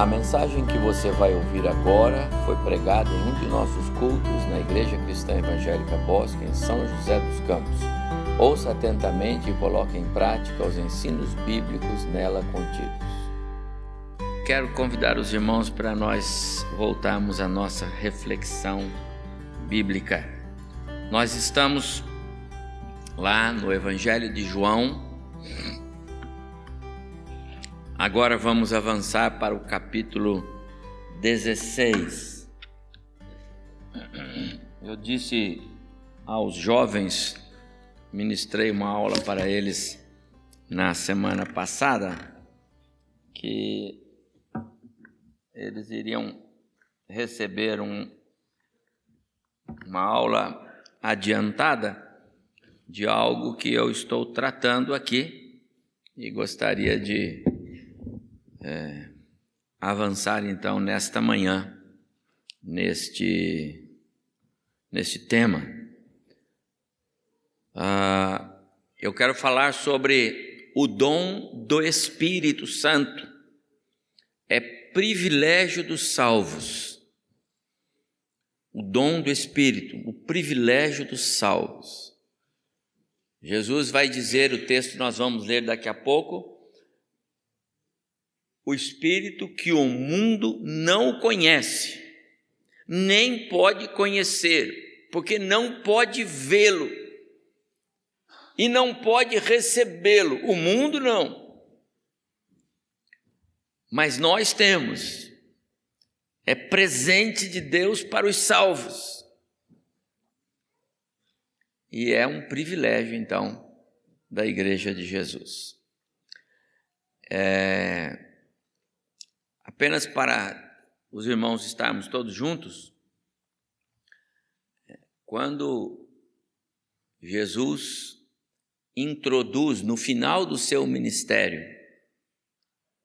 A mensagem que você vai ouvir agora foi pregada em um de nossos cultos na Igreja Cristã Evangélica Bosque, em São José dos Campos. Ouça atentamente e coloque em prática os ensinos bíblicos nela contidos. Quero convidar os irmãos para nós voltarmos à nossa reflexão bíblica. Nós estamos lá no Evangelho de João, Agora vamos avançar para o capítulo 16. Eu disse aos jovens, ministrei uma aula para eles na semana passada, que eles iriam receber um, uma aula adiantada de algo que eu estou tratando aqui e gostaria de é, avançar então nesta manhã, neste, neste tema. Ah, eu quero falar sobre o dom do Espírito Santo. É privilégio dos salvos. O dom do Espírito, o privilégio dos salvos. Jesus vai dizer, o texto nós vamos ler daqui a pouco, o Espírito que o mundo não conhece, nem pode conhecer, porque não pode vê-lo e não pode recebê-lo. O mundo não. Mas nós temos, é presente de Deus para os salvos. E é um privilégio, então, da Igreja de Jesus. É, apenas para os irmãos estarmos todos juntos, quando Jesus introduz no final do seu ministério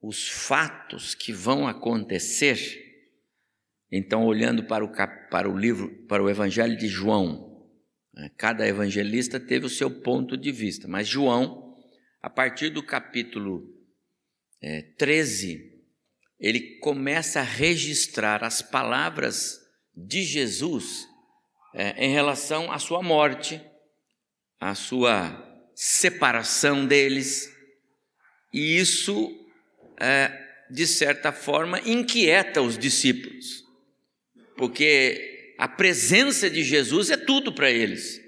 os fatos que vão acontecer, então olhando para o, para o livro, para o Evangelho de João, né, cada evangelista teve o seu ponto de vista, mas João, a partir do capítulo é, 13, ele começa a registrar as palavras de Jesus é, em relação à sua morte, à sua separação deles, e isso, é, de certa forma, inquieta os discípulos, porque a presença de Jesus é tudo para eles.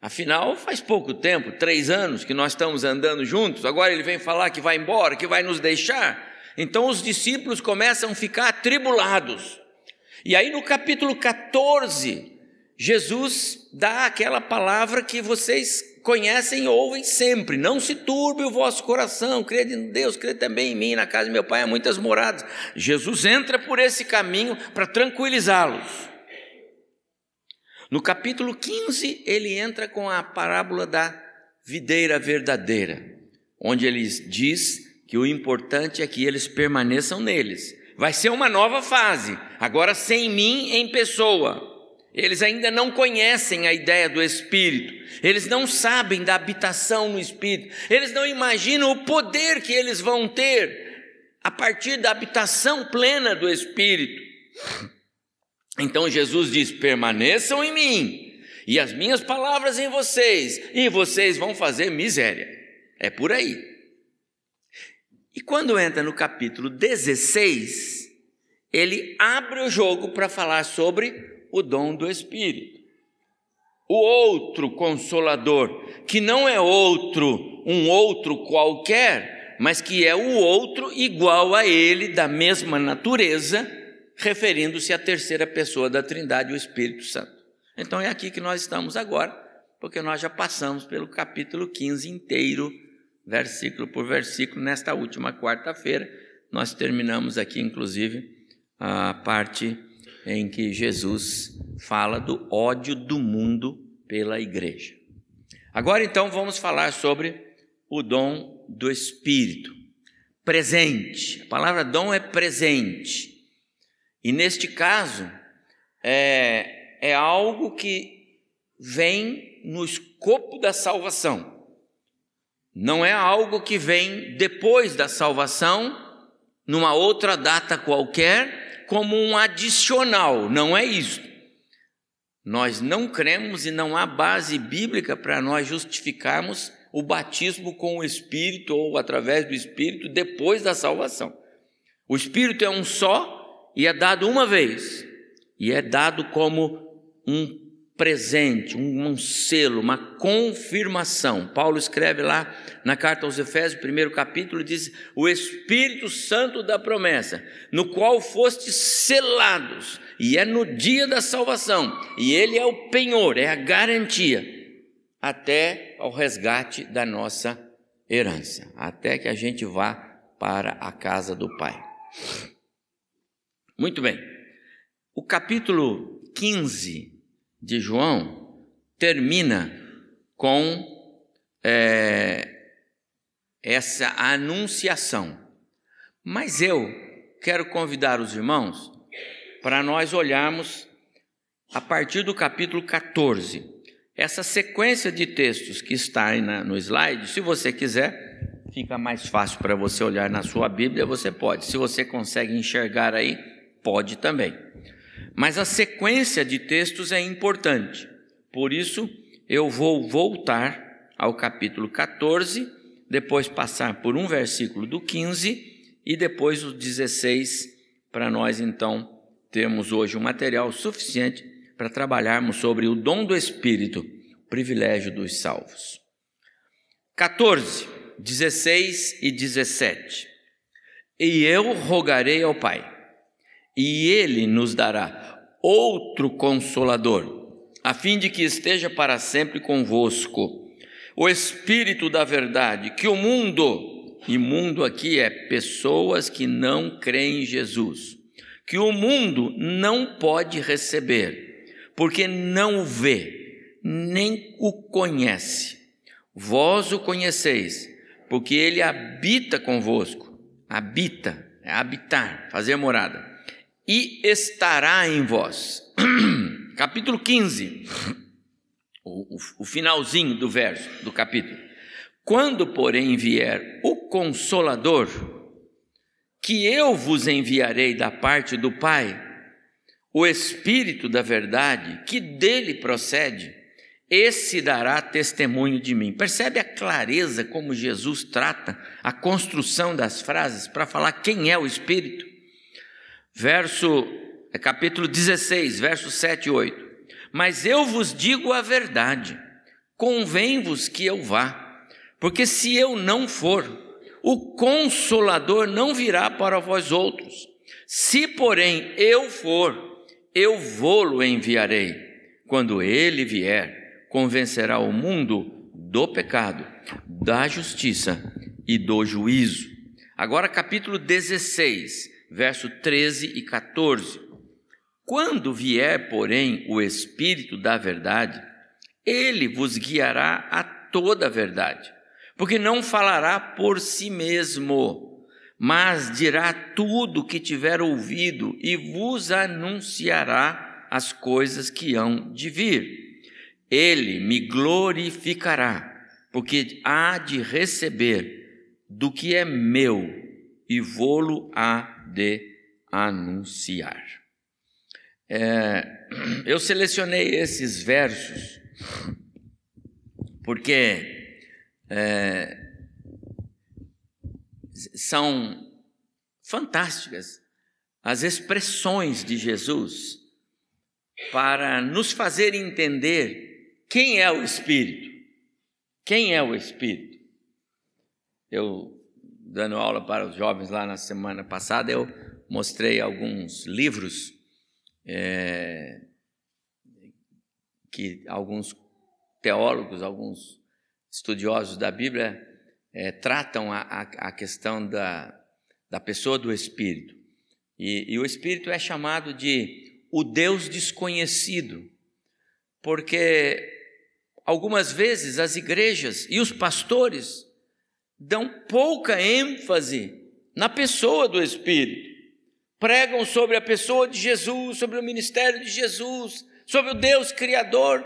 Afinal, faz pouco tempo, três anos que nós estamos andando juntos, agora ele vem falar que vai embora, que vai nos deixar. Então os discípulos começam a ficar atribulados. E aí no capítulo 14, Jesus dá aquela palavra que vocês conhecem e ouvem sempre: não se turbe o vosso coração, crede em Deus, crede também em mim, na casa de meu pai há muitas moradas. Jesus entra por esse caminho para tranquilizá-los. No capítulo 15, ele entra com a parábola da videira verdadeira, onde ele diz que o importante é que eles permaneçam neles. Vai ser uma nova fase, agora sem mim em pessoa. Eles ainda não conhecem a ideia do Espírito, eles não sabem da habitação no Espírito, eles não imaginam o poder que eles vão ter a partir da habitação plena do Espírito. Então Jesus diz: permaneçam em mim, e as minhas palavras em vocês, e vocês vão fazer miséria. É por aí. E quando entra no capítulo 16, ele abre o jogo para falar sobre o dom do Espírito. O outro consolador, que não é outro, um outro qualquer, mas que é o outro igual a ele, da mesma natureza, referindo-se à terceira pessoa da Trindade, o Espírito Santo. Então é aqui que nós estamos agora, porque nós já passamos pelo capítulo 15 inteiro versículo por versículo. Nesta última quarta-feira, nós terminamos aqui, inclusive, a parte em que Jesus fala do ódio do mundo pela igreja. Agora, então, vamos falar sobre o dom do Espírito. Presente. A palavra dom é presente. E neste caso, é, é algo que vem no escopo da salvação. Não é algo que vem depois da salvação numa outra data qualquer, como um adicional, não é isso. Nós não cremos e não há base bíblica para nós justificarmos o batismo com o Espírito ou através do Espírito depois da salvação. O Espírito é um só e é dado uma vez, e é dado como um presente, um, um, selo, uma confirmação. Paulo escreve lá na carta aos Efésios, primeiro capítulo, diz: O Espírito Santo da promessa, no qual fostes selados, e é no dia da salvação, e ele é o penhor, é a garantia, até ao resgate da nossa herança, até que a gente vá para a casa do Pai. Muito bem, o capítulo 15 de João termina com é, essa anunciação. Mas eu quero convidar os irmãos para nós olharmos a partir do capítulo 14. Essa sequência de textos que está aí na, no slide, se você quiser, fica mais fácil para você olhar na sua Bíblia, você pode. Se você consegue enxergar aí, pode também. Mas a sequência de textos é importante. Por isso, eu vou voltar ao capítulo 14, depois passar por um versículo do 15 e depois o 16, para nós então termos hoje um material suficiente para trabalharmos sobre o dom do Espírito, privilégio dos salvos. 14, 16 e 17. E eu rogarei ao Pai e ele nos dará outro consolador, a fim de que esteja para sempre convosco. O Espírito da Verdade, que o mundo, e mundo aqui é pessoas que não creem em Jesus, que o mundo não pode receber, porque não o vê, nem o conhece. Vós o conheceis, porque ele habita convosco, habita, é habitar, fazer morada e estará em vós. capítulo 15, o, o finalzinho do verso do capítulo. Quando, porém, vier o Consolador, que eu vos enviarei da parte do Pai, o Espírito da Verdade, que dele procede, esse dará testemunho de mim. Percebe a clareza como Jesus trata a construção das frases para falar quem é o Espírito? Verso, é capítulo 16, versos 7 e 8. Mas eu vos digo a verdade, convém-vos que eu vá, porque se eu não for, o consolador não virá para vós outros. Se, porém, eu for, eu vou-lo enviarei. Quando ele vier, convencerá o mundo do pecado, da justiça e do juízo. Agora, capítulo 16, verso 13 e 14. Quando vier, porém, o Espírito da Verdade, ele vos guiará a toda a verdade, porque não falará por si mesmo, mas dirá tudo o que tiver ouvido e vos anunciará as coisas que hão de vir. Ele me glorificará, porque há de receber do que é meu e vou-lo a de anunciar. É, eu selecionei esses versos porque é, são fantásticas as expressões de Jesus para nos fazer entender quem é o Espírito. Quem é o Espírito? Eu dando aula para os jovens lá na semana passada, eu mostrei alguns livros é, que alguns teólogos, alguns estudiosos da Bíblia é, tratam a, a, a, questão da, da pessoa do Espírito. E, e o Espírito é chamado de o Deus desconhecido, porque algumas vezes as igrejas e os pastores dão pouca ênfase na pessoa do Espírito. Pregam sobre a pessoa de Jesus, sobre o ministério de Jesus, sobre o Deus Criador,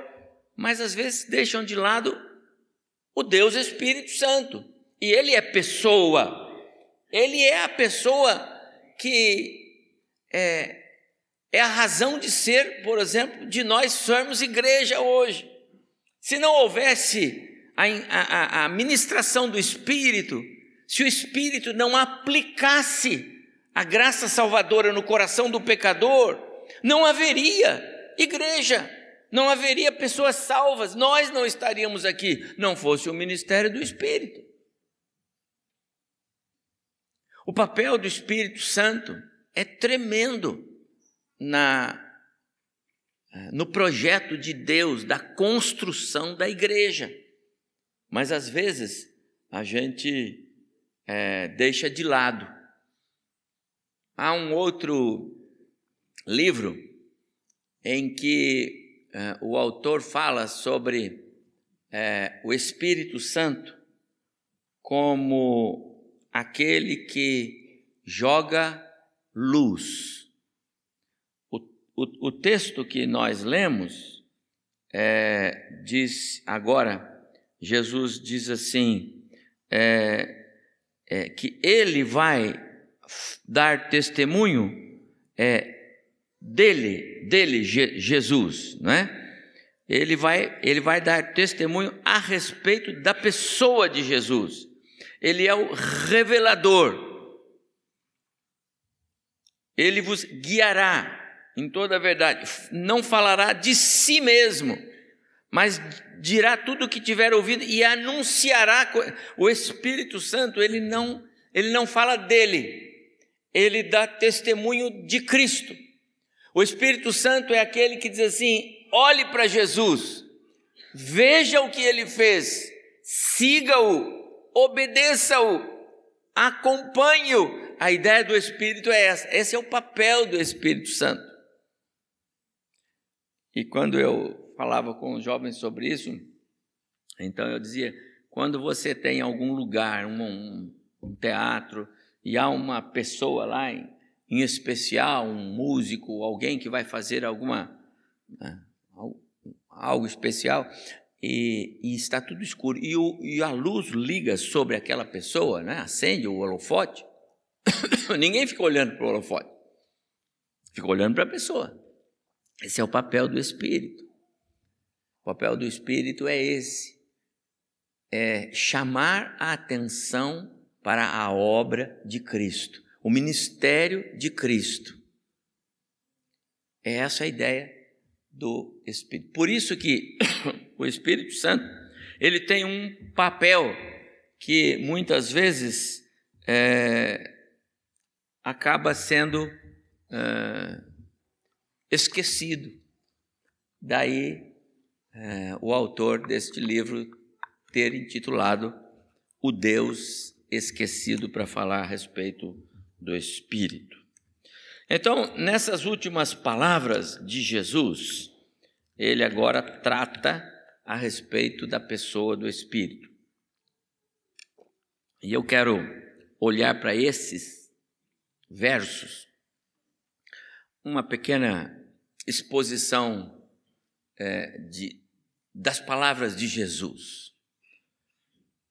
mas às vezes deixam de lado o Deus Espírito Santo. E Ele é pessoa, Ele é a pessoa que é, é a razão de ser, por exemplo, de nós sermos igreja hoje. Se não houvesse a, a, a ministração do Espírito, se o Espírito não aplicasse a graça salvadora no coração do pecador, não haveria igreja, não haveria pessoas salvas, nós não estaríamos aqui, não fosse o ministério do Espírito. O papel do Espírito Santo é tremendo na no projeto de Deus da construção da igreja. Mas às vezes a gente é, deixa de lado. Há um outro livro em que é, o autor fala sobre é, o Espírito Santo como aquele que joga luz. O, o, o texto que nós lemos é, diz agora Jesus diz assim: é, é, que ele vai dar testemunho é, dele, dele, Je, Jesus, não é? Ele vai, ele vai dar testemunho a respeito da pessoa de Jesus. Ele é o revelador. Ele vos guiará em toda a verdade. Não falará de si mesmo, mas dirá tudo o que tiver ouvido e anunciará o Espírito Santo, ele não, ele não fala dele. Ele dá testemunho de Cristo. O Espírito Santo é aquele que diz assim: olhe para Jesus, veja o que ele fez, siga-o, obedeça-o, acompanhe-o. A ideia do Espírito é essa, esse é o papel do Espírito Santo. E quando eu falava com os jovens sobre isso, então eu dizia: quando você tem algum lugar, um, um, um teatro, e há uma pessoa lá em, em, especial, um músico, alguém que vai fazer alguma né, algo especial, e, e, está tudo escuro, e, o, e, a luz liga sobre aquela pessoa, né, acende o holofote, ninguém fica olhando para o holofote, fica olhando para a pessoa. Esse é o papel do Espírito. O papel do Espírito é esse: é chamar a atenção para a obra de Cristo, o ministério de Cristo. É essa a ideia do Espírito. Por isso que o Espírito Santo ele tem um papel que muitas vezes é, acaba sendo é, esquecido. Daí é, o autor deste livro ter intitulado O Deus Esquecido para falar a respeito do Espírito. Então, nessas últimas palavras de Jesus, ele agora trata a respeito da pessoa do Espírito. E eu quero olhar para esses versos, uma pequena exposição é, de, das palavras de Jesus.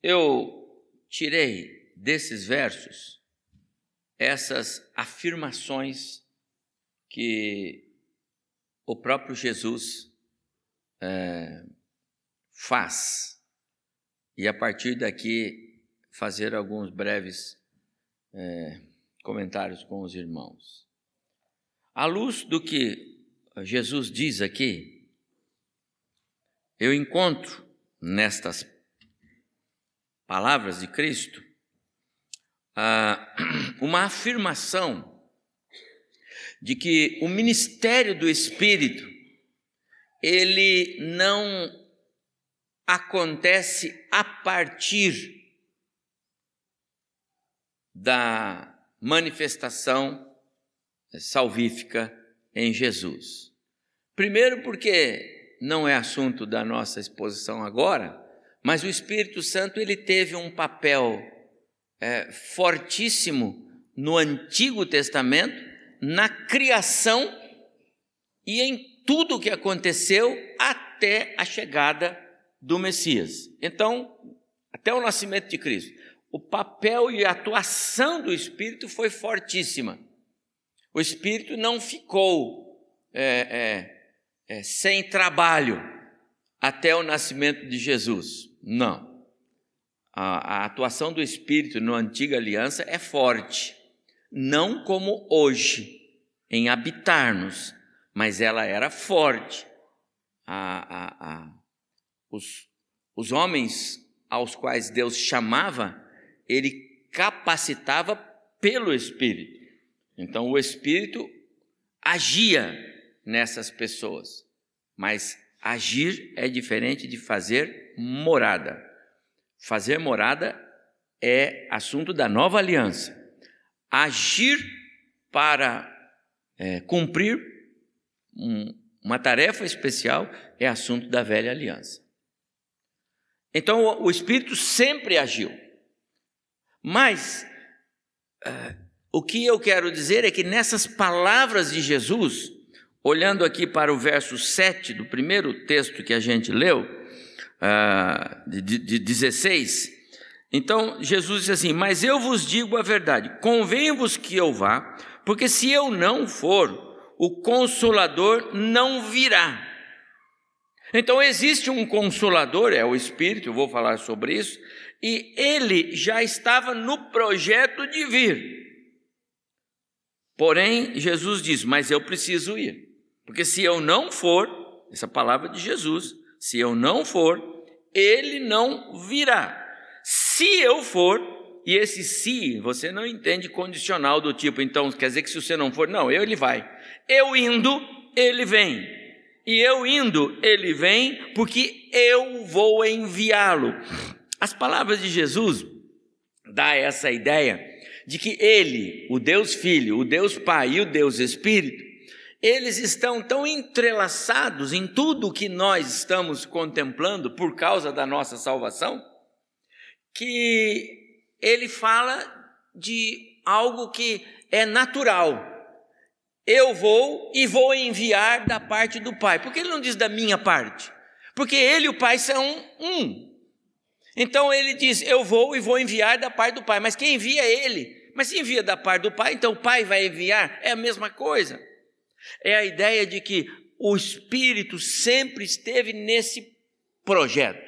Eu tirei desses versos essas afirmações que o próprio Jesus é, faz, e a partir daqui fazer alguns breves é, comentários com os irmãos. À luz do que Jesus diz aqui, eu encontro nestas palavras de Cristo ah, uma afirmação de que o ministério do Espírito ele não acontece a partir da manifestação salvífica em Jesus. Primeiro, porque não é assunto da nossa exposição agora, mas o Espírito Santo ele teve um papel é, fortíssimo no Antigo Testamento, na criação e em tudo o que aconteceu até a chegada do Messias. Então, até o nascimento de Cristo, o papel e a atuação do Espírito foi fortíssima. O Espírito não ficou é, é, é, sem trabalho até o nascimento de Jesus. Não. A, a atuação do Espírito na antiga aliança é forte, não como hoje, em habitar-nos, mas ela era forte. A, a, os, os homens aos quais Deus chamava, ele capacitava pelo Espírito. Então o Espírito agia nessas pessoas, mas agir é diferente de fazer morada. Fazer morada é assunto da nova aliança. Agir para é, cumprir um, uma tarefa especial é assunto da velha aliança. Então o, o Espírito sempre agiu. Mas uh, o que eu quero dizer é que nessas palavras de Jesus, olhando aqui para o verso 7 do primeiro texto que a gente leu, uh, de, de 16, então Jesus diz assim: Mas eu vos digo a verdade, convém-vos que eu vá, porque se eu não for, o consolador não virá. Então existe um consolador, é o Espírito, eu vou falar sobre isso, e ele já estava no projeto de vir. Porém, Jesus diz: Mas eu preciso ir, porque se eu não for, essa palavra de Jesus, se eu não for, ele não virá. Se eu for, e esse se, você não entende condicional do tipo, então quer dizer que se você não for, não, ele vai. Eu indo, ele vem. E eu indo, ele vem, porque eu vou enviá-lo. As palavras de Jesus dá essa ideia de que ele, o Deus Filho, o Deus Pai e o Deus Espírito, eles estão tão entrelaçados em tudo que nós estamos contemplando por causa da nossa salvação, que ele fala de algo que é natural eu vou e vou enviar da parte do Pai. Por que ele não diz da minha parte? Porque ele e o Pai são um. Então ele diz: Eu vou e vou enviar da parte do Pai. Mas quem envia é ele. Mas se envia da parte do Pai, então o Pai vai enviar? É a mesma coisa. É a ideia de que o Espírito sempre esteve nesse projeto.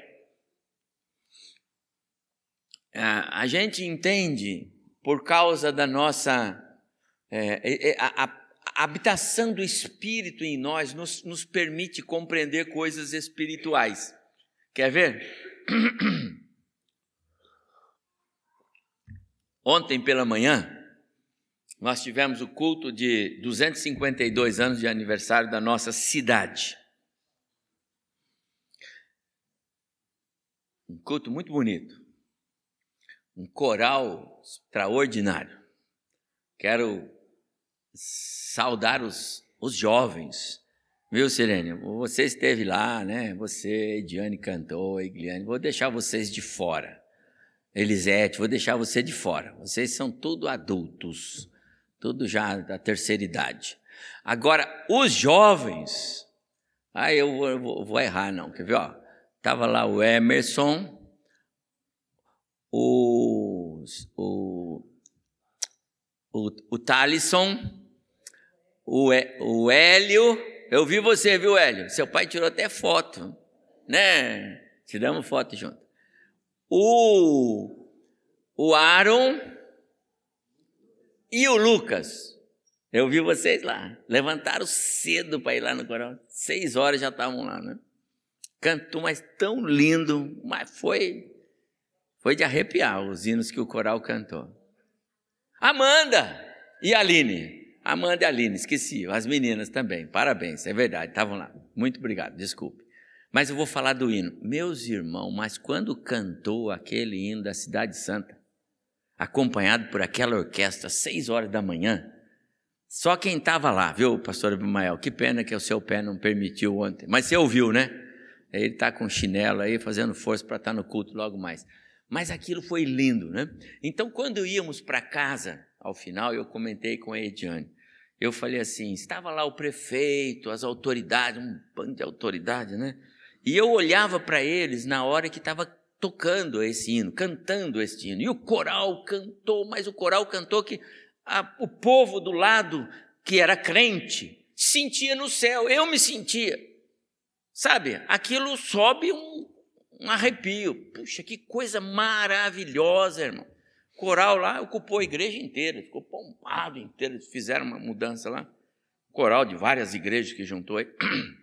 A gente entende, por causa da nossa. É, é, a, a, a habitação do Espírito em nós nos, nos permite compreender coisas espirituais. Quer ver? Ontem pela manhã, nós tivemos o culto de 252 anos de aniversário da nossa cidade. Um culto muito bonito. Um coral extraordinário. Quero saudar os, os jovens. Viu, Sirene? Você esteve lá, né? Você, Ediane cantou, Egliane. Vou deixar vocês de fora. Elisete, vou deixar você de fora. Vocês são tudo adultos, tudo já da terceira idade. Agora, os jovens, ah, eu vou, vou, vou errar, não. Quer ver? Ó, tava lá o Emerson, o, o, o, o Talisson, o, o Hélio, eu vi você, viu, Hélio? Seu pai tirou até foto, né? Tiramos foto junto. O, o Aaron e o Lucas. Eu vi vocês lá. Levantaram cedo para ir lá no coral. Seis horas já estavam lá, né? Cantou, mas tão lindo. Mas foi, foi de arrepiar os hinos que o coral cantou. Amanda e Aline. Amanda e Aline, esqueci, as meninas também, parabéns, é verdade, estavam lá. Muito obrigado, desculpe. Mas eu vou falar do hino. Meus irmãos, mas quando cantou aquele hino da Cidade Santa, acompanhado por aquela orquestra, seis horas da manhã, só quem estava lá, viu, pastor Abimael? Que pena que o seu pé não permitiu ontem. Mas você ouviu, né? Ele está com chinelo aí, fazendo força para estar tá no culto logo mais. Mas aquilo foi lindo, né? Então, quando íamos para casa, ao final, eu comentei com a Ediane. Eu falei assim: estava lá o prefeito, as autoridades, um bando de autoridades, né? E eu olhava para eles na hora que estava tocando esse hino, cantando esse hino. E o coral cantou, mas o coral cantou que a, o povo do lado que era crente, sentia no céu, eu me sentia. Sabe, aquilo sobe um, um arrepio. Puxa, que coisa maravilhosa, irmão. Coral lá ocupou a igreja inteira, ficou pompado inteiro, fizeram uma mudança lá. Coral de várias igrejas que juntou aí.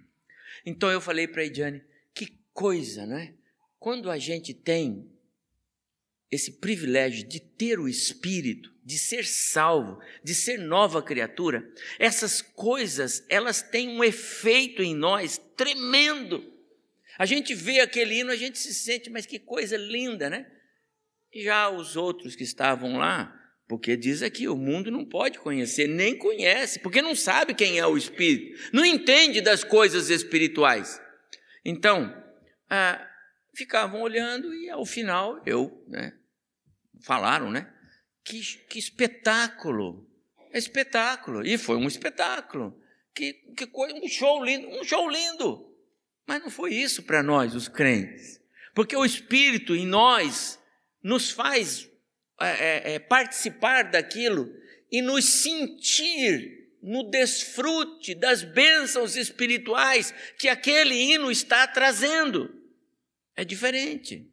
Então eu falei para a Ediane, que coisa, né? Quando a gente tem esse privilégio de ter o Espírito, de ser salvo, de ser nova criatura, essas coisas, elas têm um efeito em nós tremendo. A gente vê aquele hino, a gente se sente, mas que coisa linda, né? E já os outros que estavam lá, porque diz aqui, o mundo não pode conhecer, nem conhece, porque não sabe quem é o Espírito, não entende das coisas espirituais. Então, ah, ficavam olhando e ao final eu, né, falaram, né? Que, que espetáculo, espetáculo, e foi um espetáculo, que, que coisa, um show lindo, um show lindo, mas não foi isso para nós, os crentes, porque o Espírito em nós nos faz é, é participar daquilo e nos sentir no desfrute das bênçãos espirituais que aquele hino está trazendo. É diferente.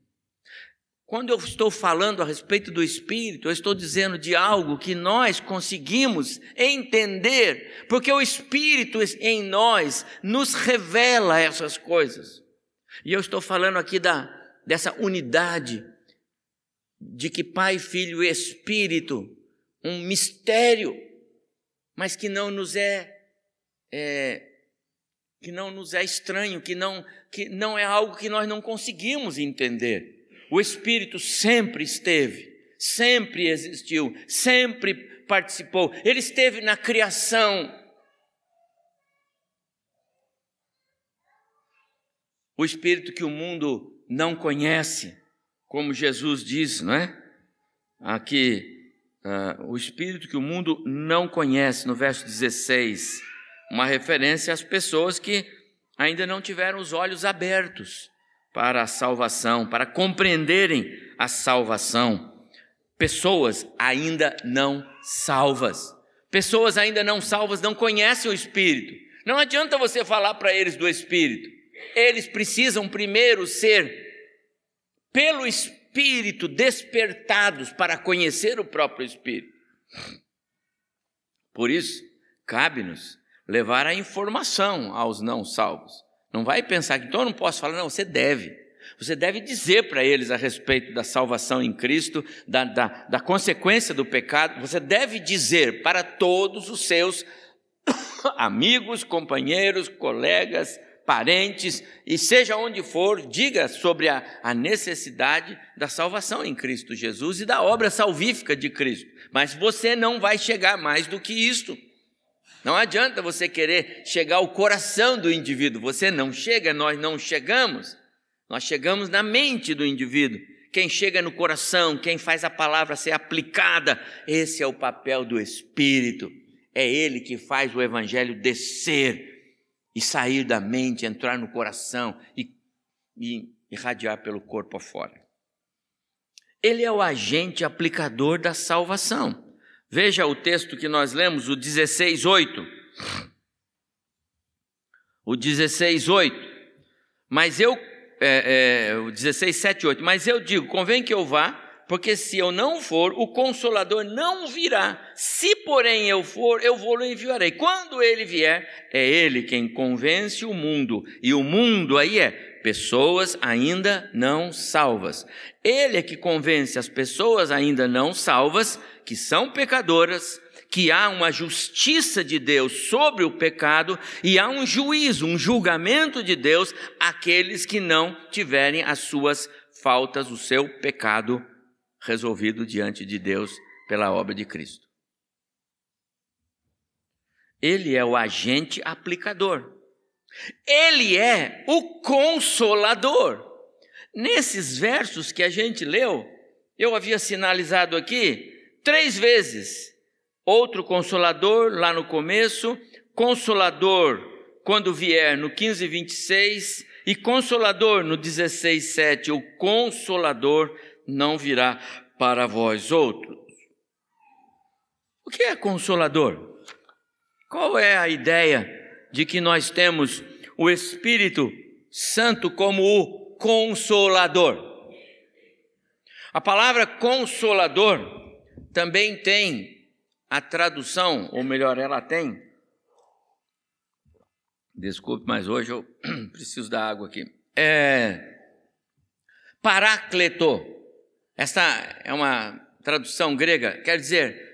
Quando eu estou falando a respeito do Espírito, eu estou dizendo de algo que nós conseguimos entender, porque o Espírito em nós nos revela essas coisas. E eu estou falando aqui da, dessa unidade de que Pai, Filho e Espírito, um mistério, mas que não nos é, é que não nos é estranho, que não que não é algo que nós não conseguimos entender. O Espírito sempre esteve, sempre existiu, sempre participou. Ele esteve na criação. O Espírito que o mundo não conhece, como Jesus diz, não é? Aqui, uh, o Espírito que o mundo não conhece, no verso 16, uma referência às pessoas que ainda não tiveram os olhos abertos para a salvação, para compreenderem a salvação. Pessoas ainda não salvas. Pessoas ainda não salvas não conhecem o Espírito. Não adianta você falar para eles do Espírito. Eles precisam primeiro ser, pelo Espírito, despertados para conhecer o próprio Espírito. Por isso, cabe-nos levar a informação aos não salvos. Não vai pensar que então eu não posso falar, não, você deve. Você deve dizer para eles a respeito da salvação em Cristo, da, da, da consequência do pecado. Você deve dizer para todos os seus amigos, companheiros, colegas, parentes, e seja onde for, diga sobre a, a, necessidade da salvação em Cristo Jesus e da obra salvífica de Cristo. Mas você não vai chegar mais do que isto. Não adianta você querer chegar ao coração do indivíduo, você não chega, nós não chegamos. Nós chegamos na mente do indivíduo. Quem chega no coração, quem faz a palavra ser aplicada, esse é o papel do Espírito. É ele que faz o evangelho descer e sair da mente, entrar no coração e, e irradiar pelo corpo afora. Ele é o agente aplicador da salvação. Veja o texto que nós lemos, o 16:8. O 16:8. Mas eu é, é, o 16, 7, 8. Mas eu digo: convém que eu vá, porque se eu não for, o consolador não virá. Se, porém, eu for, eu vou-lo enviarei. Quando ele vier, é ele quem convence o mundo. E o mundo aí é pessoas ainda não salvas. Ele é que convence as pessoas ainda não salvas que são pecadoras, que há uma justiça de Deus sobre o pecado e há um juízo, um julgamento de Deus àqueles que não tiverem as suas faltas, o seu pecado resolvido diante de Deus pela obra de Cristo. Ele é o agente aplicador. Ele é o consolador. Nesses versos que a gente leu, eu havia sinalizado aqui três vezes. Outro consolador lá no começo, consolador quando vier no 15, 26, e consolador no 16, 7. O consolador não virá para vós outros. O que é consolador? Qual é a ideia de que nós temos o Espírito Santo como o consolador? A palavra consolador também tem a tradução, ou melhor, ela tem. Desculpe, mas hoje eu preciso da água aqui. É Paracleto. Essa é uma tradução grega, quer dizer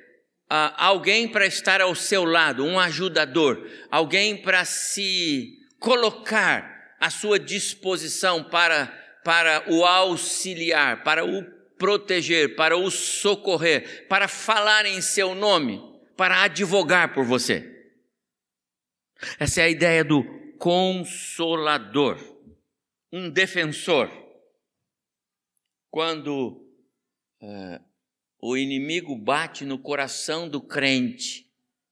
uh, alguém para estar ao seu lado, um ajudador, alguém para se colocar à sua disposição para, para o auxiliar, para o proteger, para o socorrer, para falar em seu nome, para advogar por você. Essa é a ideia do consolador, um defensor. Quando o inimigo bate no coração do crente,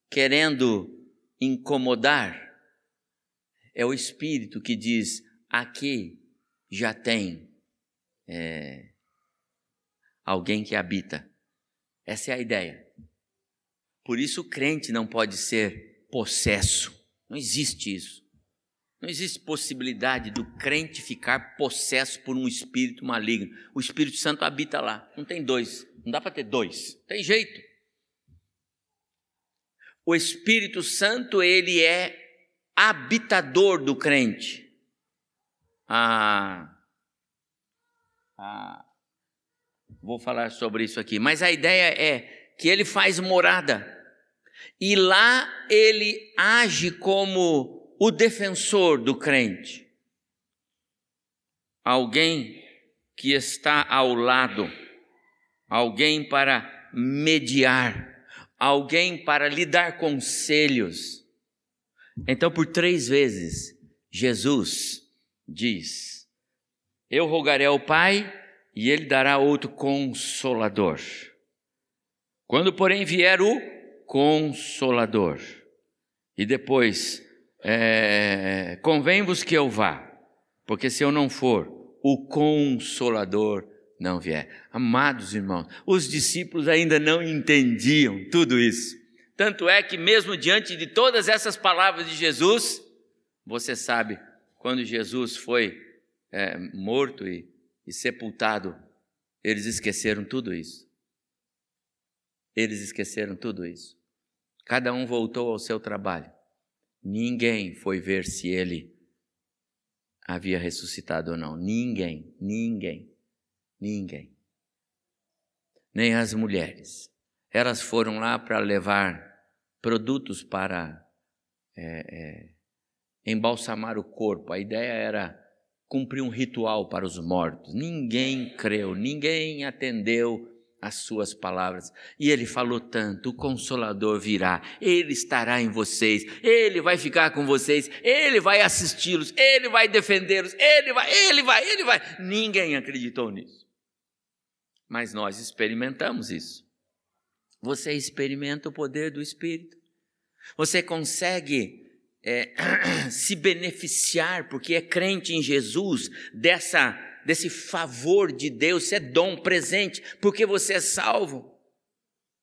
querendo incomodar, é o Espírito que diz: aqui já tem é, alguém que habita. Essa é a ideia. Por isso o crente não pode ser possesso. Não existe isso. Não existe possibilidade do crente ficar possesso por um espírito maligno. O Espírito Santo habita lá. Não tem dois. Não dá para ter dois. Tem jeito. O Espírito Santo, ele é habitador do crente. Ah, ah, vou falar sobre isso aqui. Mas a ideia é que ele faz morada. E lá ele age como o defensor do crente. Alguém que está ao lado alguém para mediar, alguém para lhe dar conselhos. Então, por três vezes, Jesus diz: Eu rogarei ao Pai e ele dará outro consolador. Quando, porém, vier o consolador, e depois, é, convém-vos que eu vá, porque se eu não for, o consolador não vier. Amados irmãos, os discípulos ainda não entendiam tudo isso. Tanto é que, mesmo diante de todas essas palavras de Jesus, você sabe, quando Jesus foi é, morto e, e sepultado, eles esqueceram tudo isso. Eles esqueceram tudo isso. Cada um voltou ao seu trabalho. Ninguém foi ver se ele havia ressuscitado ou não. Ninguém, ninguém. Ninguém. Nem as mulheres. Elas foram lá para levar produtos para é, é, embalsamar o corpo. A ideia era cumprir um ritual para os mortos. Ninguém creu, ninguém atendeu as suas palavras. E ele falou tanto: o consolador virá, ele estará em vocês, ele vai ficar com vocês, ele vai assisti-los, ele vai defendê-los, ele vai, ele vai, ele vai. Ninguém acreditou nisso mas nós experimentamos isso. Você experimenta o poder do Espírito. Você consegue é, se beneficiar, porque é crente em Jesus, dessa, desse favor de Deus, isso é dom presente, porque você é salvo.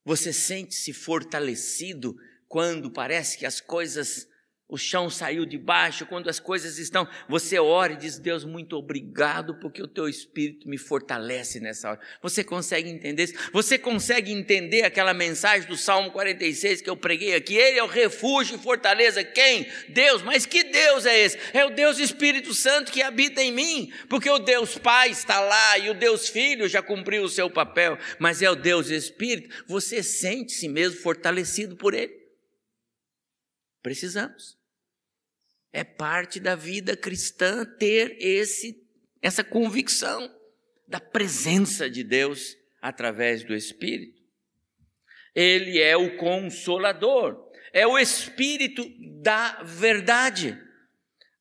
Você sente-se fortalecido quando parece que as coisas o chão saiu de baixo, quando as coisas estão, você ora e diz: Deus, muito obrigado, porque o teu espírito me fortalece nessa hora. Você consegue entender isso? Você consegue entender aquela mensagem do Salmo 46 que eu preguei aqui? Ele é o refúgio e fortaleza. Quem? Deus. Mas que Deus é esse? É o Deus Espírito Santo que habita em mim, porque o Deus Pai está lá e o Deus Filho já cumpriu o seu papel, mas é o Deus Espírito. Você sente-se mesmo fortalecido por Ele. Precisamos. É parte da vida cristã ter esse, essa convicção da presença de Deus através do Espírito. Ele é o consolador, é o Espírito da verdade.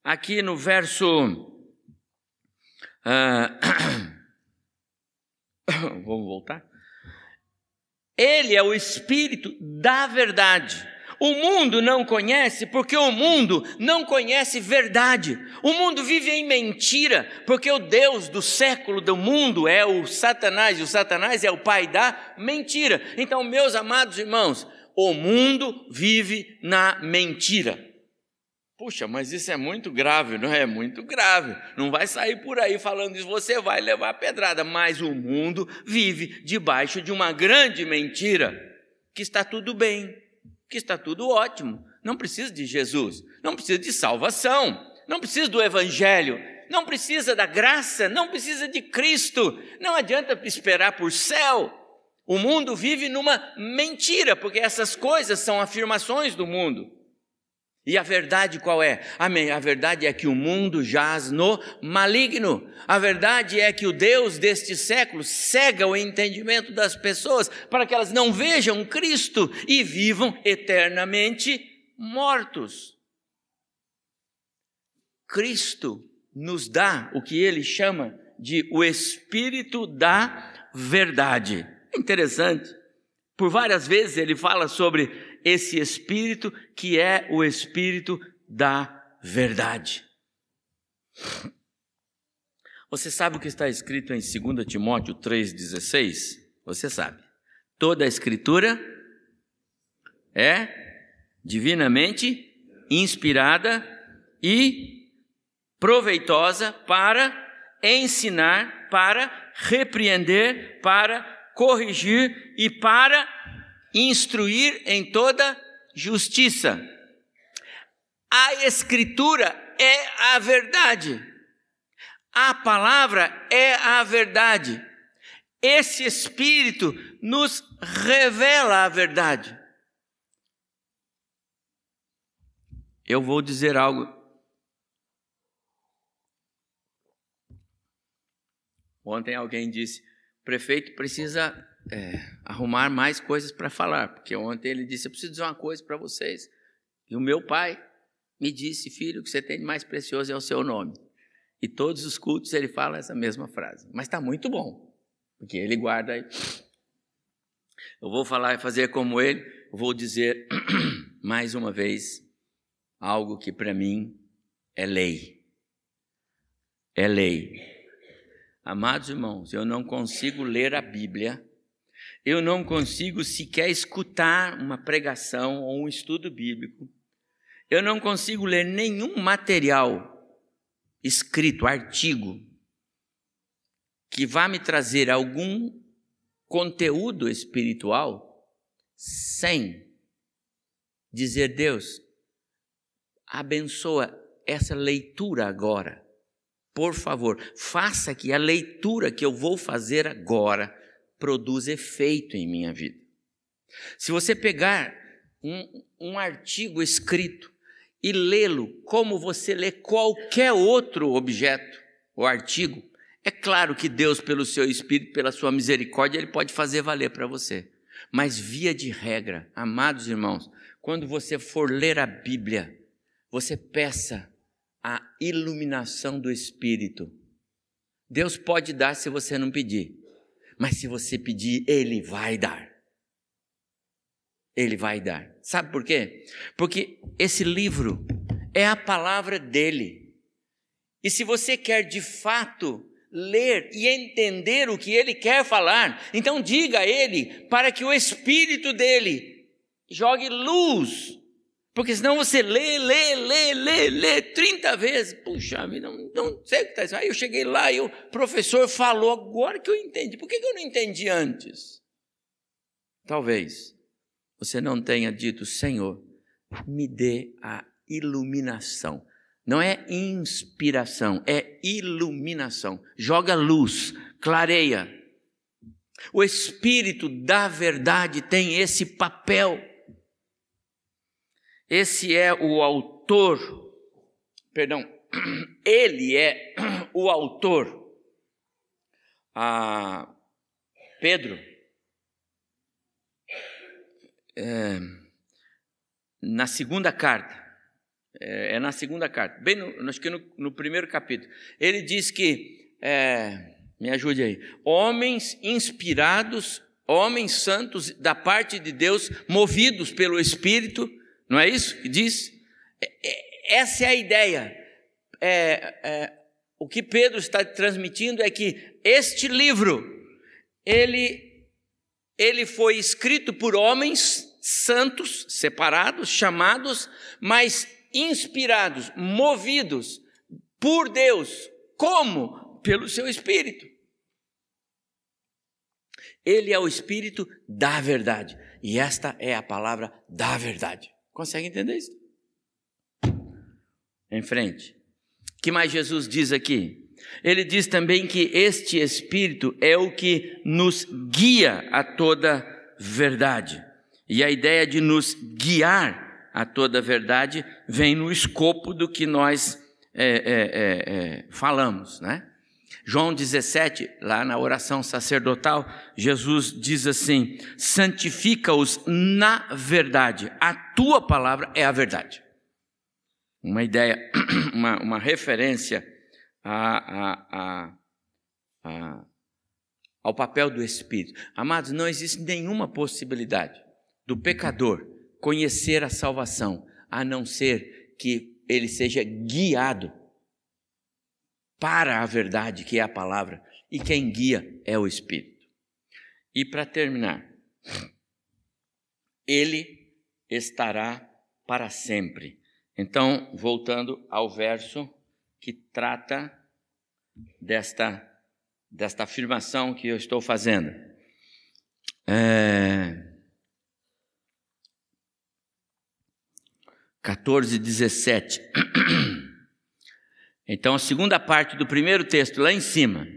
Aqui no verso. Uh, vamos voltar? Ele é o Espírito da verdade. O mundo não conhece porque o mundo não conhece verdade. O mundo vive em mentira porque o Deus do século do mundo é o Satanás e o Satanás é o pai da mentira. Então, meus amados irmãos, O mundo vive na mentira. Puxa, mas isso é muito grave, não é? Muito grave. Não vai sair por aí falando isso, você vai levar pedrada. Mas o mundo vive debaixo de uma grande mentira: que está tudo bem, que está tudo ótimo. Não precisa de Jesus, não precisa de salvação, não precisa do Evangelho, não precisa da graça, não precisa de Cristo. Não adianta esperar por céu. O mundo vive numa mentira, porque essas coisas são afirmações do mundo. E a verdade qual é? Amém. A verdade é que o mundo jaz no maligno. A verdade é que o Deus deste século cega o entendimento das pessoas para que elas não vejam Cristo e vivam eternamente mortos. Cristo nos dá o que ele chama de o espírito da verdade. Interessante. Por várias vezes ele fala sobre esse Espírito que é o Espírito da verdade. Você sabe o que está escrito em 2 Timóteo 3,16? Você sabe. Toda a Escritura é divinamente inspirada e proveitosa para ensinar, para repreender, para corrigir e para instruir em toda justiça. A Escritura é a verdade. A palavra é a verdade. Esse Espírito nos revela a verdade. Eu vou dizer algo. Ontem alguém disse: o prefeito precisa é, arrumar mais coisas para falar, porque ontem ele disse: Eu preciso dizer uma coisa para vocês. E o meu pai me disse: Filho, o que você tem de mais precioso é o seu nome. E todos os cultos ele fala essa mesma frase. Mas está muito bom, porque ele guarda aí. Eu vou falar e fazer como ele, vou dizer mais uma vez algo que para mim é lei. É lei. Amados irmãos, eu não consigo ler a Bíblia eu não consigo sequer escutar uma pregação ou um estudo bíblico. Eu não consigo ler nenhum material escrito, artigo, que vá me trazer algum conteúdo espiritual sem dizer, Deus, abençoa essa leitura agora. Por favor, faça que a leitura que eu vou fazer agora produz efeito em minha vida. Se você pegar um, um artigo escrito e lê-lo como você lê qualquer outro objeto ou artigo, é claro que Deus, pelo seu Espírito, pela sua misericórdia, Ele pode fazer valer para você. Mas, via de regra, amados irmãos, quando você for ler a Bíblia, você peça a iluminação do Espírito. Deus pode dar se você não pedir, mas se você pedir, Ele vai dar. Ele vai dar. Sabe por quê? Porque esse livro é a palavra dele. E se você quer de fato ler e entender o que ele quer falar, então diga a ele para que o espírito dele jogue luz porque senão você lê, lê, lê, lê, lê 30 vezes. Puxa vida, não, não sei o que está dizendo. Aí eu cheguei lá e o professor falou, agora que eu entendi. Por que eu não entendi antes? Talvez você não tenha dito, Senhor, me dê a iluminação. Não é inspiração, é iluminação. Joga luz, clareia. O Espírito da verdade tem esse papel. Esse é o autor, perdão, ele é o autor. Ah, Pedro, é, na segunda carta, é, é, na segunda carta, bem no, acho que no, no primeiro capítulo, ele diz que, é, me ajude aí, homens inspirados, homens santos da parte de Deus, movidos pelo Espírito, não é isso que diz? É, é, essa é a ideia. É, é, o que Pedro está transmitindo é que este livro, ele, ele foi escrito por homens santos, separados, chamados, mas inspirados, movidos por Deus. Como? Pelo seu Espírito. Ele é o Espírito da verdade. E esta é a palavra da verdade. Consegue entender isso? Em frente. O que mais Jesus diz aqui? Ele diz também que este Espírito é o que nos guia a toda verdade. E a ideia de nos guiar a toda verdade vem no escopo do que nós é, é, é, é falamos, né? João 17, lá na oração sacerdotal, Jesus diz assim: santifica-os na verdade, a tua palavra é a verdade. Uma ideia, uma, uma referência a, a, a, ao papel do Espírito. Amados, não existe nenhuma possibilidade do pecador conhecer a salvação, a não ser que ele seja guiado para a verdade, que é a palavra, e quem guia é o Espírito. E para terminar, ele estará para sempre. Então, voltando ao verso que trata desta, desta afirmação que eu estou fazendo. É... 14, 17. Então, a segunda parte do primeiro texto, lá em cima.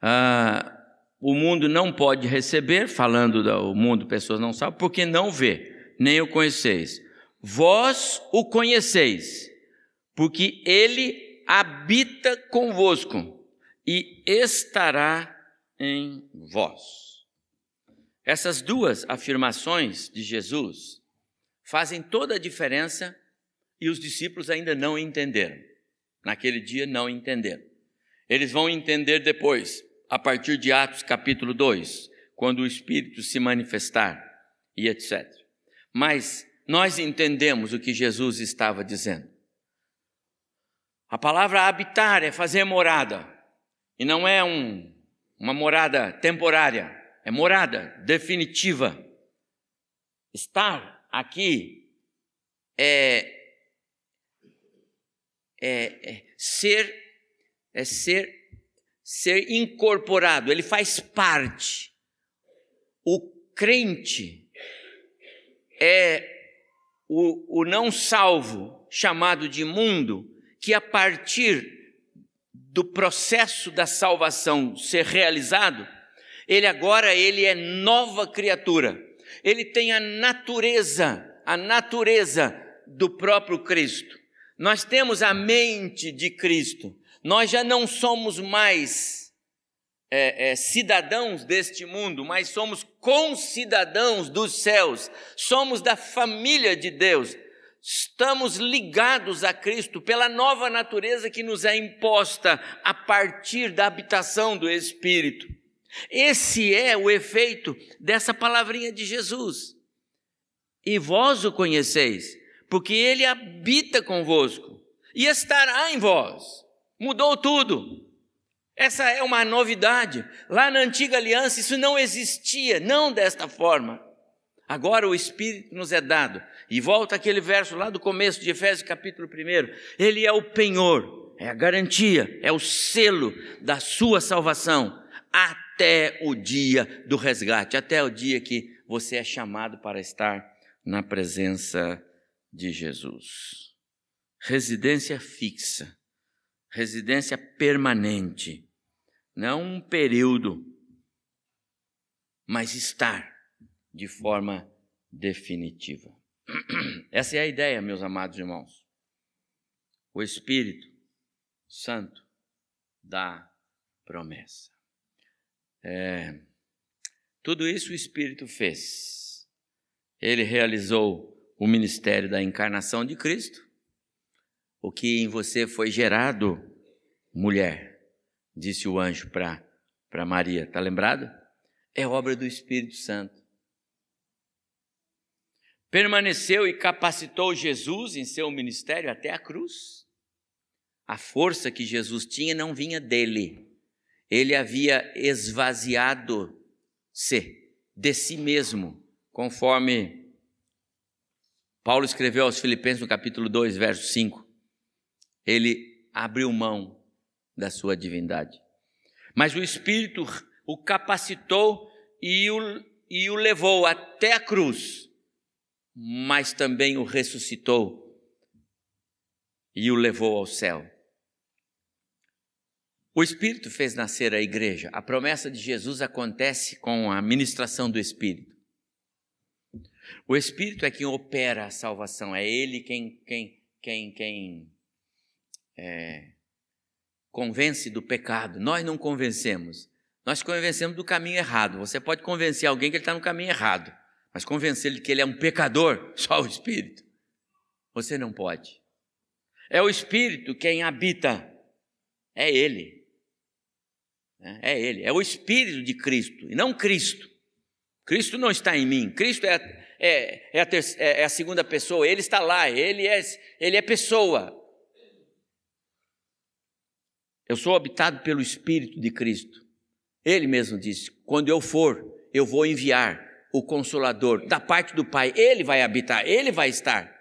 Ah, o mundo não pode receber, falando do mundo, pessoas não sabem, porque não vê, nem o conheceis. Vós o conheceis, porque ele habita convosco e estará em vós. Essas duas afirmações de Jesus fazem toda a diferença e os discípulos ainda não entenderam. Naquele dia não entenderam. Eles vão entender depois, a partir de Atos capítulo 2, quando o Espírito se manifestar e etc. Mas nós entendemos o que Jesus estava dizendo. A palavra habitar é fazer morada. E não é um, uma morada temporária, é morada definitiva. Estar aqui é, é, é ser é ser ser incorporado, ele faz parte. O crente é o, o não salvo, chamado de mundo, que a partir do processo da salvação ser realizado, ele agora ele é nova criatura. Ele tem a natureza, a natureza do próprio Cristo. Nós temos a mente de Cristo. Nós já não somos mais é, é, cidadãos deste mundo, mas somos concidadãos dos céus. Somos da família de Deus estamos ligados a Cristo pela nova natureza que nos é imposta a partir da habitação do Espírito. Esse é o efeito dessa palavrinha de Jesus. E vós o conheceis, porque ele habita convosco e estará em vós. Mudou tudo. Essa é uma novidade. Lá na antiga aliança isso não existia, não desta forma. Agora o Espírito nos é dado. E volta aquele verso lá do começo de Efésios, capítulo 1. Ele é o penhor, é a garantia, é o selo da sua salvação, até o dia do resgate, até o dia que você é chamado para estar na presença de Jesus. Residência fixa, residência permanente, não um período, mas estar de forma definitiva. Essa é a ideia, meus amados irmãos. O Espírito Santo dá promessa. É, tudo isso o Espírito fez. Ele realizou o ministério da encarnação de Cristo, o que em você foi gerado, mulher, disse o anjo para Maria. Está lembrado? É obra do Espírito Santo permaneceu e capacitou Jesus em seu ministério até a cruz. A força que Jesus tinha não vinha dele, ele havia esvaziado-se de si mesmo conforme Paulo escreveu aos Filipenses no capítulo 2, verso 5. Ele abriu mão da sua divindade. Mas o Espírito o capacitou e o, e o levou até a cruz, mas também o ressuscitou e o levou ao céu. O Espírito fez nascer a igreja. A promessa de Jesus acontece com a ministração do Espírito. O Espírito é quem opera a salvação, é Ele quem, quem, quem, quem é, convence do pecado. Nós não convencemos. Nós convencemos do caminho errado. Você pode convencer alguém que ele está no caminho errado, mas convencer ele que ele é um pecador, só o Espírito. Você não pode. É o Espírito quem habita. É Ele. Né? É Ele, é o Espírito de Cristo e não Cristo. Cristo não está em mim, Cristo é, é, é, a, ter, é, é a, segunda pessoa, Ele está lá, Ele é, ele é pessoa. Eu sou habitado pelo Espírito de Cristo. Ele mesmo disse: quando eu for, eu vou enviar o Consolador da parte do Pai, Ele vai habitar, Ele vai estar.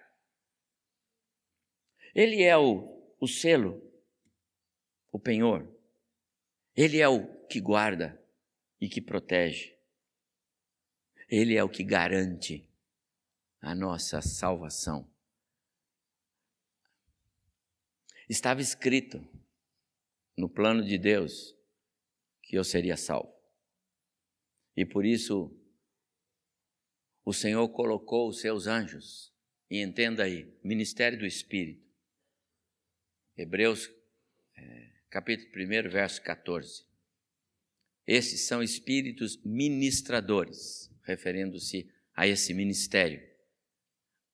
Ele é o, o selo, o penhor. Ele é o que guarda e que protege. Ele é o que garante a nossa salvação. Estava escrito no plano de Deus que eu seria salvo. E por isso o Senhor colocou os seus anjos, e entenda aí, ministério do Espírito. Hebreus é, capítulo 1, verso 14. Esses são espíritos ministradores, referindo-se a esse ministério,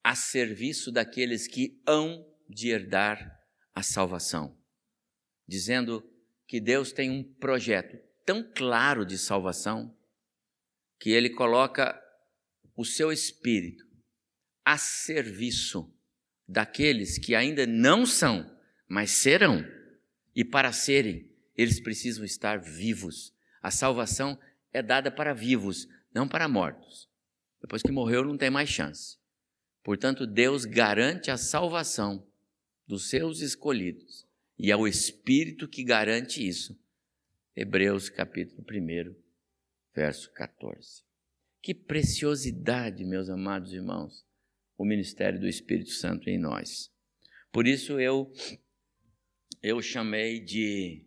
a serviço daqueles que hão de herdar a salvação, dizendo que Deus tem um projeto tão claro de salvação que ele coloca o seu espírito a serviço daqueles que ainda não são, mas serão e para serem, eles precisam estar vivos. A salvação é dada para vivos, não para mortos. Depois que morreu, não tem mais chance. Portanto, Deus garante a salvação dos seus escolhidos. E é o Espírito que garante isso. Hebreus capítulo 1, verso 14. Que preciosidade, meus amados irmãos, o ministério do Espírito Santo em nós. Por isso eu eu chamei de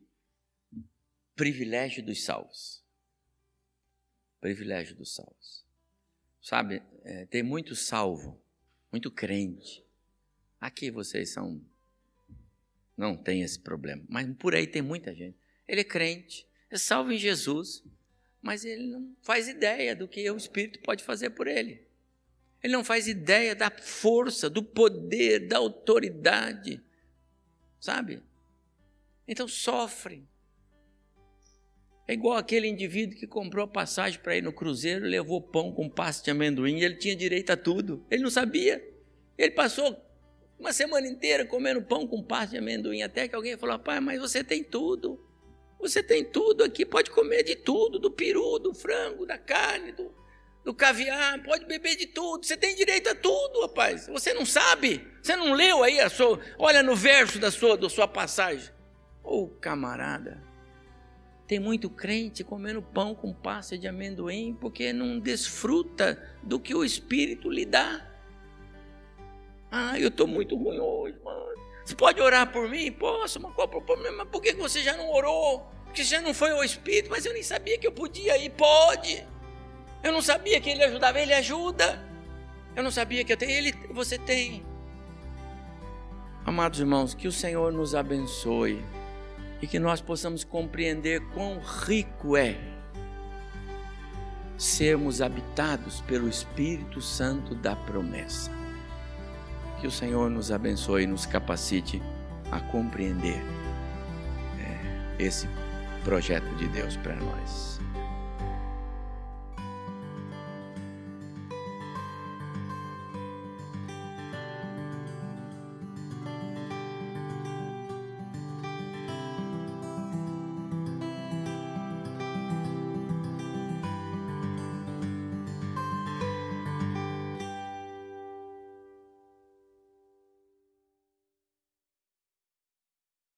privilégio dos salvos. Privilégio dos salvos. Sabe, é, tem muito salvo, muito crente. Aqui vocês são. Não tem esse problema. Mas por aí tem muita gente. Ele é crente, é salvo em Jesus, mas ele não faz ideia do que o Espírito pode fazer por ele. Ele não faz ideia da força, do poder, da autoridade. Sabe? Então sofre. É igual aquele indivíduo que comprou a passagem para ir no cruzeiro, levou pão com pasta de amendoim, ele tinha direito a tudo. Ele não sabia. Ele passou uma semana inteira comendo pão com pasta de amendoim, até que alguém falou: pai, mas você tem tudo. Você tem tudo aqui, pode comer de tudo, do peru, do frango, da carne, do, do caviar, pode beber de tudo. Você tem direito a tudo, rapaz. Você não sabe? Você não leu aí a sua. Olha no verso da sua, da sua passagem. Ô oh, camarada, tem muito crente comendo pão com pasta de amendoim porque não desfruta do que o Espírito lhe dá. Ah, eu estou muito ruim hoje, mano. Você pode orar por mim? Posso, mas qual é o problema? Mas por que você já não orou? Porque já não foi ao Espírito, mas eu nem sabia que eu podia ir. Pode. Eu não sabia que ele ajudava, ele ajuda. Eu não sabia que eu tenho, ele, você tem. Amados irmãos, que o Senhor nos abençoe e que nós possamos compreender quão rico é sermos habitados pelo Espírito Santo da promessa. Que o Senhor nos abençoe e nos capacite a compreender é, esse projeto de Deus para nós.